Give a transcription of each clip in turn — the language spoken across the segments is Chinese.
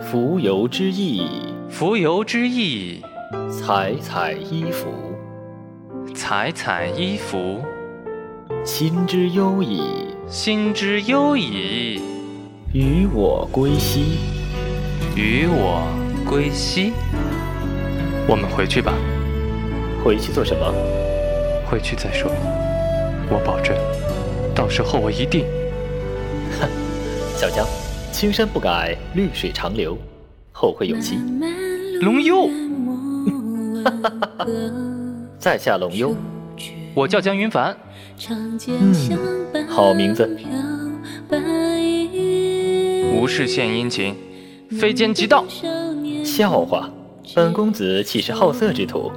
浮游之翼，蜉蝣之翼，采采衣服，采采衣服，心之忧矣，心之忧矣，与我归西，与我归西。我们回去吧。回去做什么？回去再说。我保证，到时候我一定。哼，小江。青山不改，绿水长流，后会有期。龙幽，在下龙幽，我叫江云凡。嗯，好名字。无事献殷勤，非奸即盗。笑话，本公子岂是好色之徒？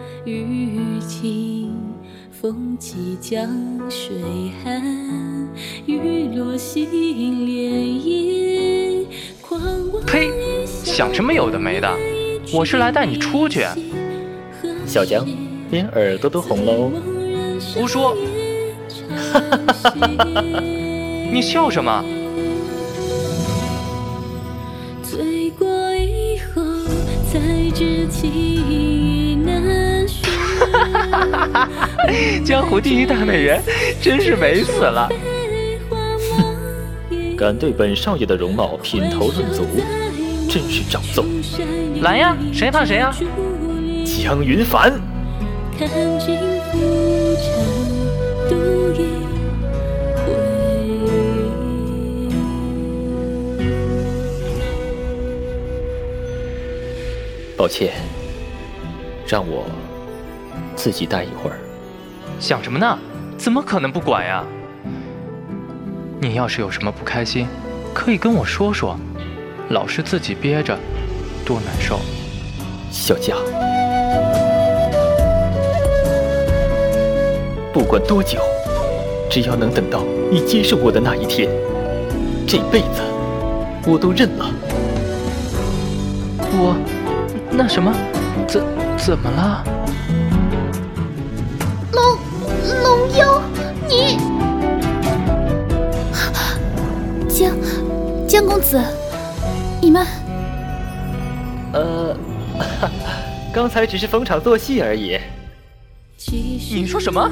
呸！想什么有的没的？我是来带你出去。小江，连耳朵都红喽。胡说！哈哈哈哈哈！你笑什么？哈哈哈哈哈！江湖第一大美人，真是美死了。敢对本少爷的容貌品头论足，真是找揍！来呀，谁怕谁呀？江云凡，抱歉，让我自己待一会儿。想什么呢？怎么可能不管呀？你要是有什么不开心，可以跟我说说，老是自己憋着，多难受。小佳，不管多久，只要能等到你接受我的那一天，这辈子我都认了。我，那什么，怎怎么了？龙龙妖，你。公子，你们……呃，刚才只是逢场作戏而已。你说什么？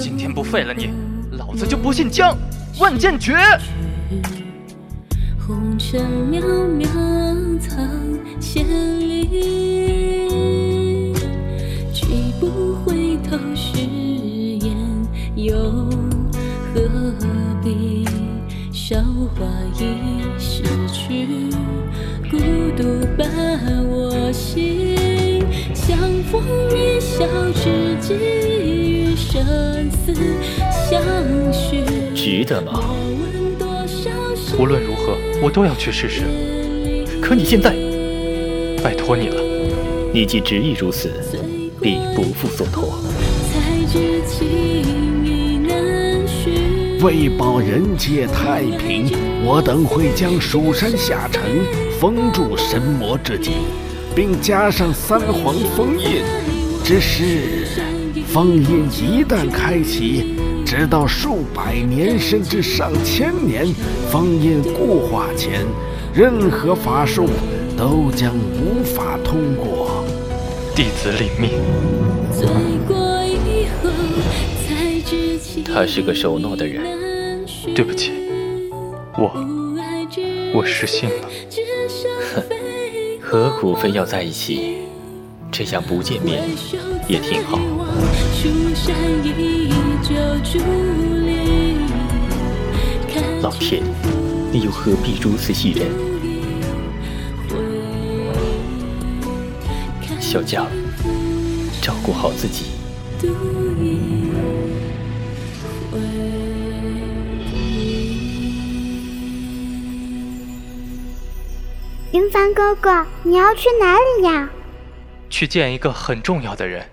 今天不废了你，老子就不姓江！万剑诀！红尘渺渺藏千里，已失去，孤独伴我行。相逢一笑置际于生死相许。值得吗？无论如何，我都要去试试。可你现在，拜托你了。你既执意如此，必不负所托。为保人界太平，我等会将蜀山下城封住神魔之境，并加上三皇封印。只是封印一旦开启，直到数百年甚至上千年，封印固化前，任何法术都将无法通过。弟子领命。他是个守诺的人，对不起，我我失信了。哼，何苦非要在一起？这样不见面也挺好。老天，你又何必如此戏人？小江，照顾好自己。云帆哥哥，你要去哪里呀？去见一个很重要的人。